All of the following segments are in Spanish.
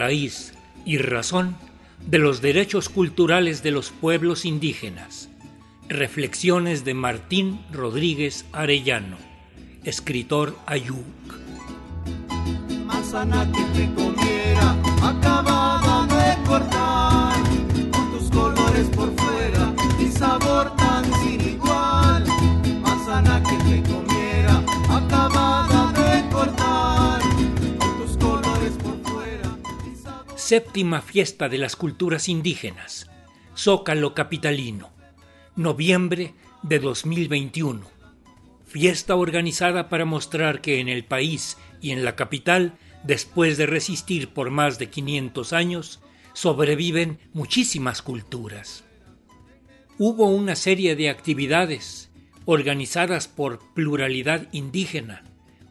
raíz y razón de los derechos culturales de los pueblos indígenas. Reflexiones de Martín Rodríguez Arellano, escritor Ayuk. Que de cortar, Séptima fiesta de las culturas indígenas, Zócalo Capitalino, noviembre de 2021. Fiesta organizada para mostrar que en el país y en la capital, después de resistir por más de 500 años, sobreviven muchísimas culturas. Hubo una serie de actividades organizadas por Pluralidad Indígena,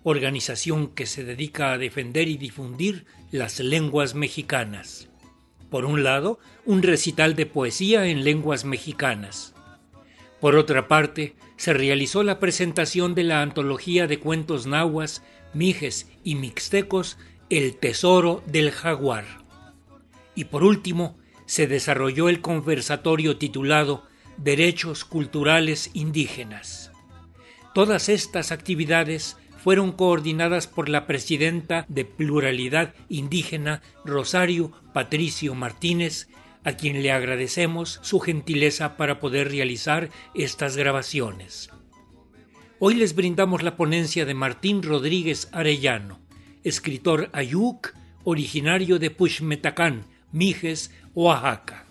organización que se dedica a defender y difundir las lenguas mexicanas. Por un lado, un recital de poesía en lenguas mexicanas. Por otra parte, se realizó la presentación de la antología de cuentos nahuas, mijes y mixtecos El Tesoro del Jaguar. Y por último, se desarrolló el conversatorio titulado Derechos Culturales Indígenas. Todas estas actividades fueron coordinadas por la presidenta de Pluralidad Indígena, Rosario Patricio Martínez, a quien le agradecemos su gentileza para poder realizar estas grabaciones. Hoy les brindamos la ponencia de Martín Rodríguez Arellano, escritor ayuk, originario de Puxmetacán, Mijes, Oaxaca.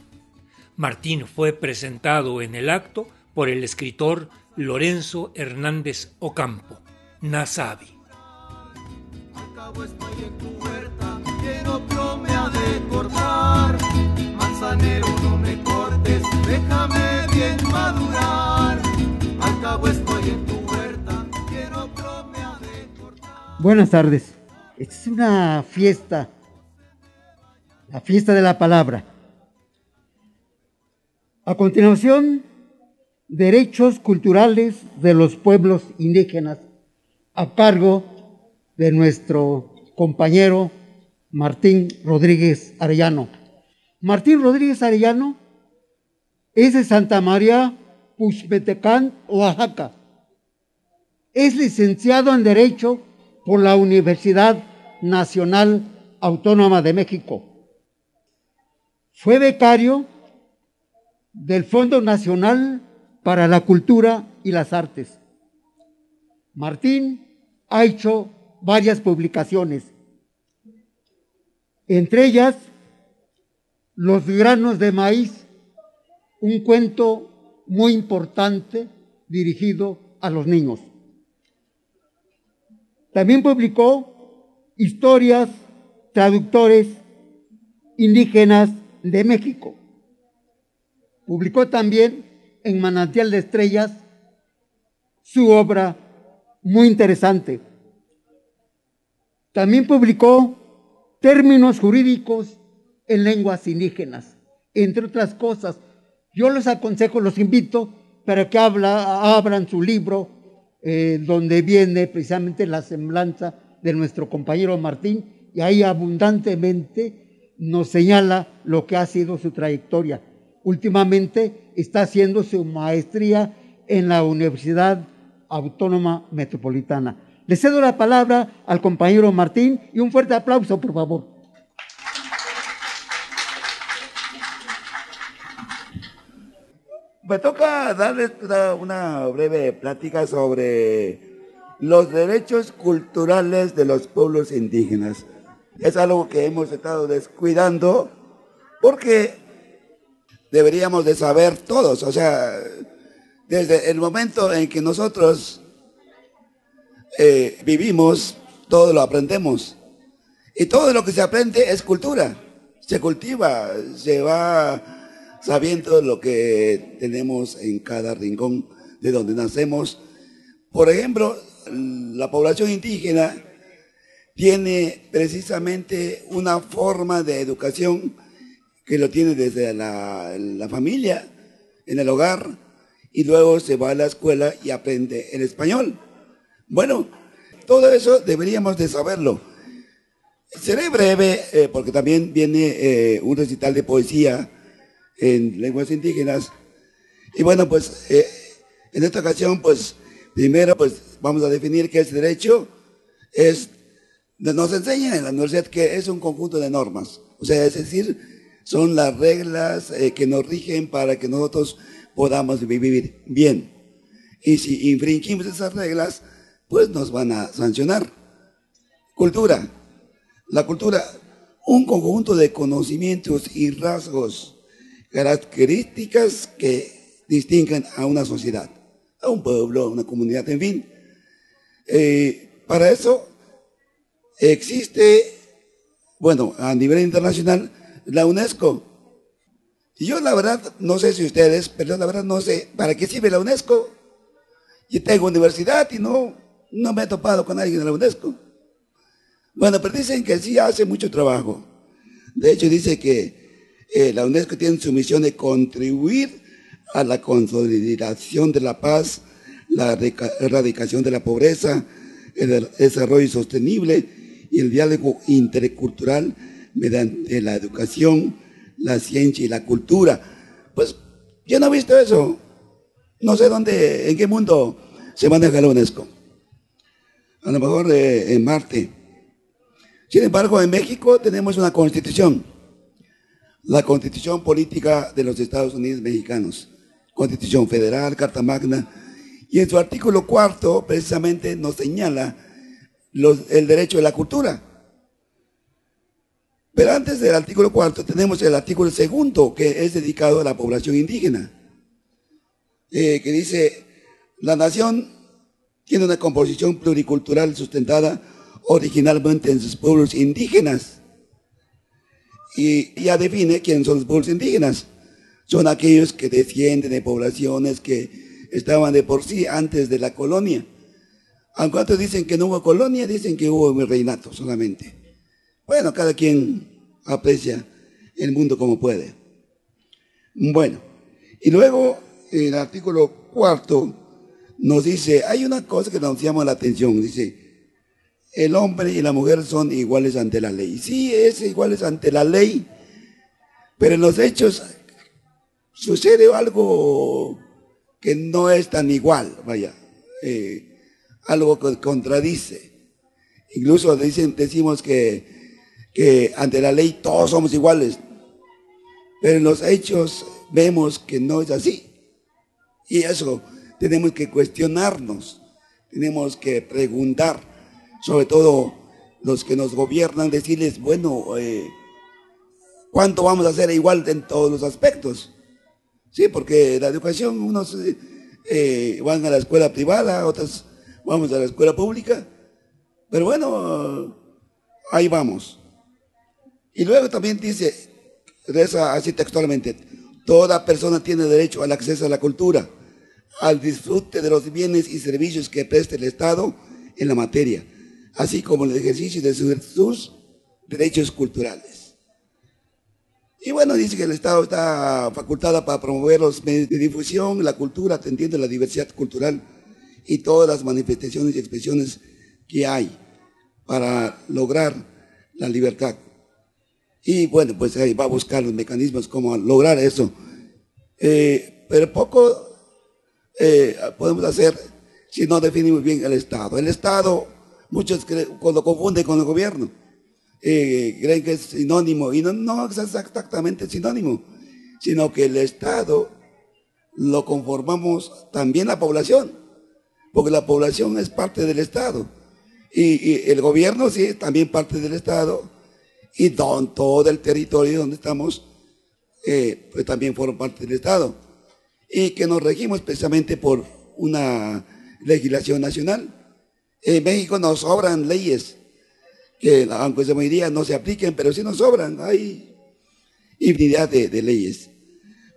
Martín fue presentado en el acto por el escritor Lorenzo Hernández Ocampo, Nasabi. Acabo estoy en tu huerta, quiero promea de cortar. Manzanero, no me cortes, déjame bien madurar. Al cabo estoy en tu huerta, quiero promea de cortar. Buenas tardes. Esta es una fiesta, la fiesta de la palabra. A continuación, derechos culturales de los pueblos indígenas a cargo de nuestro compañero Martín Rodríguez Arellano. Martín Rodríguez Arellano es de Santa María Puxmetecán, Oaxaca. Es licenciado en Derecho por la Universidad Nacional Autónoma de México. Fue becario del Fondo Nacional para la Cultura y las Artes. Martín ha hecho varias publicaciones, entre ellas Los granos de maíz, un cuento muy importante dirigido a los niños. También publicó historias, traductores indígenas de México. Publicó también en Manantial de Estrellas su obra muy interesante. También publicó términos jurídicos en lenguas indígenas, entre otras cosas. Yo les aconsejo, los invito para que abran su libro, eh, donde viene precisamente la semblanza de nuestro compañero Martín, y ahí abundantemente nos señala lo que ha sido su trayectoria. Últimamente está haciendo su maestría en la Universidad Autónoma Metropolitana. Le cedo la palabra al compañero Martín y un fuerte aplauso, por favor. Me toca darles una breve plática sobre los derechos culturales de los pueblos indígenas. Es algo que hemos estado descuidando porque deberíamos de saber todos, o sea, desde el momento en que nosotros eh, vivimos, todo lo aprendemos. Y todo lo que se aprende es cultura. Se cultiva, se va sabiendo lo que tenemos en cada rincón de donde nacemos. Por ejemplo, la población indígena tiene precisamente una forma de educación que lo tiene desde la, la familia, en el hogar, y luego se va a la escuela y aprende el español. Bueno, todo eso deberíamos de saberlo. Seré breve eh, porque también viene eh, un recital de poesía en lenguas indígenas. Y bueno, pues eh, en esta ocasión, pues primero pues vamos a definir qué es derecho. Es, nos enseñan en la universidad que es un conjunto de normas. O sea, es decir, son las reglas que nos rigen para que nosotros podamos vivir bien. Y si infringimos esas reglas, pues nos van a sancionar. Cultura. La cultura, un conjunto de conocimientos y rasgos, características que distinguen a una sociedad, a un pueblo, a una comunidad, en fin. Eh, para eso existe, bueno, a nivel internacional, la UNESCO. Y yo la verdad, no sé si ustedes, pero la verdad no sé para qué sirve la UNESCO. Yo tengo universidad y no, no me he topado con alguien de la UNESCO. Bueno, pero dicen que sí hace mucho trabajo. De hecho, dice que eh, la UNESCO tiene su misión de contribuir a la consolidación de la paz, la erradicación de la pobreza, el desarrollo sostenible y el diálogo intercultural mediante la educación, la ciencia y la cultura. Pues yo no he visto eso. No sé dónde, en qué mundo se maneja la UNESCO. A lo mejor eh, en Marte. Sin embargo, en México tenemos una constitución, la constitución política de los Estados Unidos mexicanos, constitución federal, carta magna, y en su artículo cuarto precisamente nos señala el derecho de la cultura. Pero antes del artículo cuarto tenemos el artículo segundo que es dedicado a la población indígena, eh, que dice, la nación tiene una composición pluricultural sustentada originalmente en sus pueblos indígenas. Y ya define quiénes son los pueblos indígenas. Son aquellos que defienden de poblaciones que estaban de por sí antes de la colonia. Aunque otros dicen que no hubo colonia, dicen que hubo un reinato solamente. Bueno, cada quien aprecia el mundo como puede. Bueno, y luego el artículo cuarto nos dice, hay una cosa que nos llama la atención, dice, el hombre y la mujer son iguales ante la ley. Sí, es iguales ante la ley, pero en los hechos sucede algo que no es tan igual, vaya, eh, algo que contradice. Incluso dicen, decimos que, que ante la ley todos somos iguales, pero en los hechos vemos que no es así. Y eso tenemos que cuestionarnos, tenemos que preguntar sobre todo los que nos gobiernan, decirles, bueno, eh, ¿cuánto vamos a hacer igual en todos los aspectos? Sí, porque la educación, unos eh, van a la escuela privada, otros vamos a la escuela pública, pero bueno, ahí vamos. Y luego también dice, reza así textualmente, toda persona tiene derecho al acceso a la cultura, al disfrute de los bienes y servicios que preste el Estado en la materia así como el ejercicio de sus derechos culturales. Y bueno, dice que el Estado está facultado para promover los medios de difusión, la cultura, atendiendo la diversidad cultural y todas las manifestaciones y expresiones que hay para lograr la libertad. Y bueno, pues ahí va a buscar los mecanismos como lograr eso. Eh, pero poco eh, podemos hacer si no definimos bien el Estado. El Estado Muchos lo confunden con el gobierno. Eh, creen que es sinónimo. Y no, no es exactamente sinónimo, sino que el Estado lo conformamos también la población, porque la población es parte del Estado. Y, el gobierno sí es también parte del Estado. Y todo el territorio donde estamos, eh, pues también fueron parte del Estado. Y que nos regimos precisamente por una legislación nacional. En México nos sobran leyes que, aunque se mayoría no se apliquen, pero sí nos sobran. Hay infinidad de, leyes.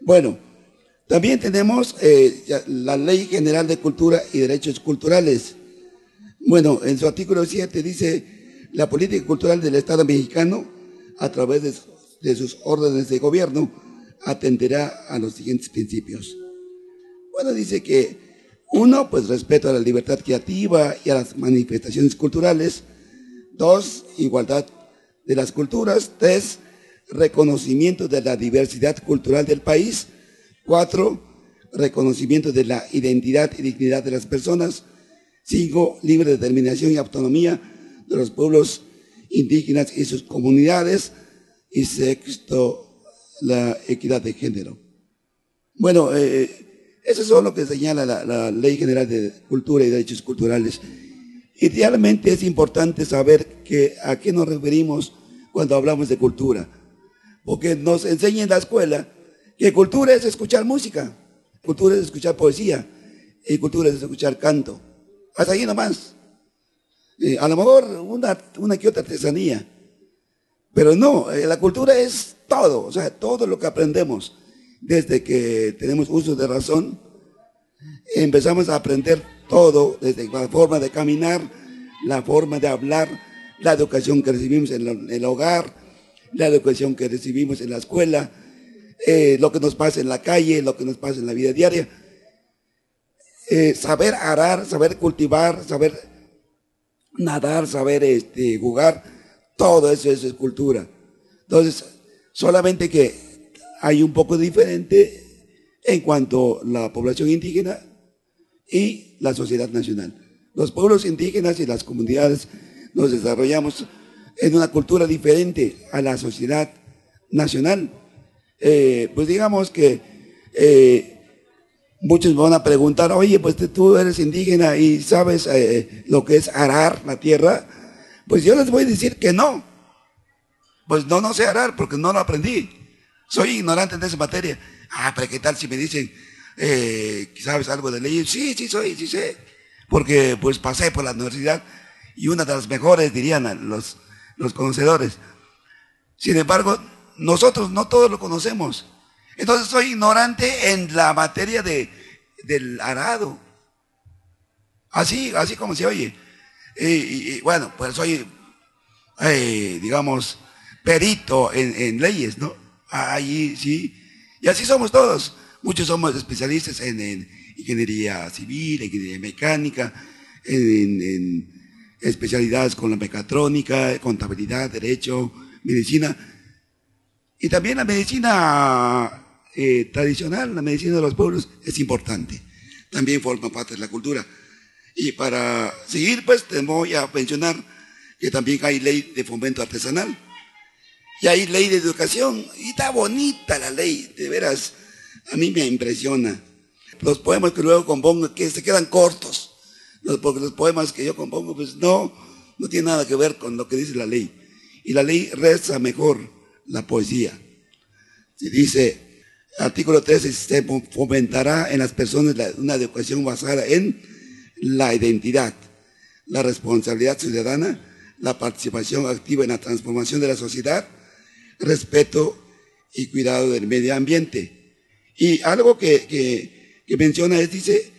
Bueno, también tenemos eh, la Ley General de Cultura y Derechos Culturales. Bueno, en su artículo 7 dice, la política cultural del Estado mexicano, a través de, sus órdenes de gobierno, atenderá a los siguientes principios. Bueno, dice que uno, pues respeto a la libertad creativa y a las manifestaciones culturales. Dos, igualdad de las culturas. Tres, reconocimiento de la diversidad cultural del país. Cuatro, reconocimiento de la identidad y dignidad de las personas. Cinco, libre determinación y autonomía de los pueblos indígenas y sus comunidades. Y sexto, la equidad de género. Bueno, eh, eso es lo que señala la, la, Ley General de Cultura y Derechos Culturales. Idealmente es importante saber que, a qué nos referimos cuando hablamos de cultura, porque nos enseña en la escuela que cultura es escuchar música, cultura es escuchar poesía y cultura es escuchar canto. Hasta ahí nomás. Eh, a lo mejor una, una que otra artesanía, pero no, eh, la cultura es todo, o sea, todo lo que aprendemos desde que tenemos uso de razón, empezamos a aprender todo, desde la forma de caminar, la forma de hablar, la educación que recibimos en el hogar, la educación que recibimos en la escuela, eh, lo que nos pasa en la calle, lo que nos pasa en la vida diaria. Saber arar, saber cultivar, saber nadar, saber este, jugar, todo eso, eso es cultura. Entonces, solamente que hay un poco diferente en cuanto a la población indígena y la sociedad nacional. Los pueblos indígenas y las comunidades nos desarrollamos en una cultura diferente a la sociedad nacional. Eh, pues digamos que eh, muchos me van a preguntar, oye, pues tú eres indígena y sabes eh, lo que es arar la tierra. Pues yo les voy a decir que no. Pues no, no sé arar porque no lo aprendí. Soy ignorante en esa materia. Ah, pero ¿qué tal si me dicen, eh, ¿sabes algo de ley? Sí, sí, soy, sí sé. Porque pues pasé por la universidad y una de las mejores, dirían los, los conocedores. Sin embargo, nosotros no todos lo conocemos. Entonces soy ignorante en la materia de, del arado. Así, así como se oye. Y, bueno, pues soy, eh, digamos, perito en, en leyes, ¿no? Ahí sí. Y así somos todos. Muchos somos especialistas en, ingeniería civil, ingeniería mecánica, en, especialidades con la mecatrónica, contabilidad, derecho, medicina. Y también la medicina eh, tradicional, la medicina de los pueblos, es importante. También forma parte de la cultura. Y para seguir, pues, te voy a mencionar que también hay ley de fomento artesanal y hay ley de educación. Y está bonita la ley, de veras. A mí me impresiona. Los poemas que luego compongo que se quedan cortos. Porque los poemas que yo compongo, pues no, no tiene nada que ver con lo que dice la ley. Y la ley reza mejor la poesía. Se dice, artículo 13, se fomentará en las personas una educación basada en la identidad, la responsabilidad ciudadana, la participación activa en la transformación de la sociedad, respeto y cuidado del medio ambiente. Y algo que, menciona es, dice,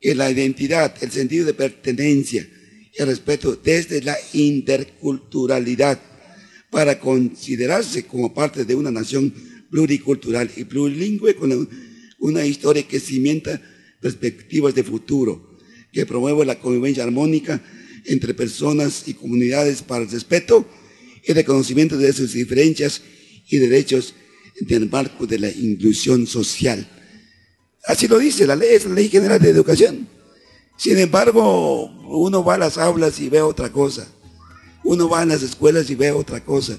que la identidad, el sentido de pertenencia y el respeto desde la interculturalidad para considerarse como parte de una nación pluricultural y plurilingüe con una historia que cimienta perspectivas de futuro, que promueve la convivencia armónica entre personas y comunidades para el respeto y reconocimiento de sus diferencias y derechos en el marco de la inclusión social. Así lo dice la ley, es la ley general de educación. Sin embargo, uno va a las aulas y ve otra cosa. Uno va a las escuelas y ve otra cosa.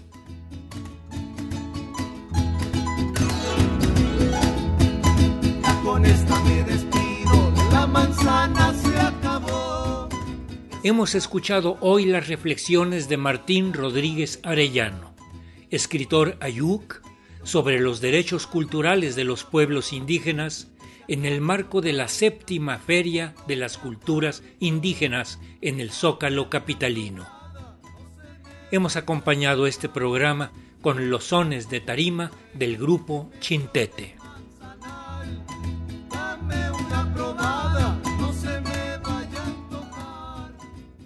Hemos escuchado hoy las reflexiones de Martín Rodríguez Arellano, escritor ayuk, sobre los derechos culturales de los pueblos indígenas en el marco de la séptima Feria de las Culturas Indígenas en el Zócalo Capitalino. Hemos acompañado este programa con los sones de tarima del grupo Chintete.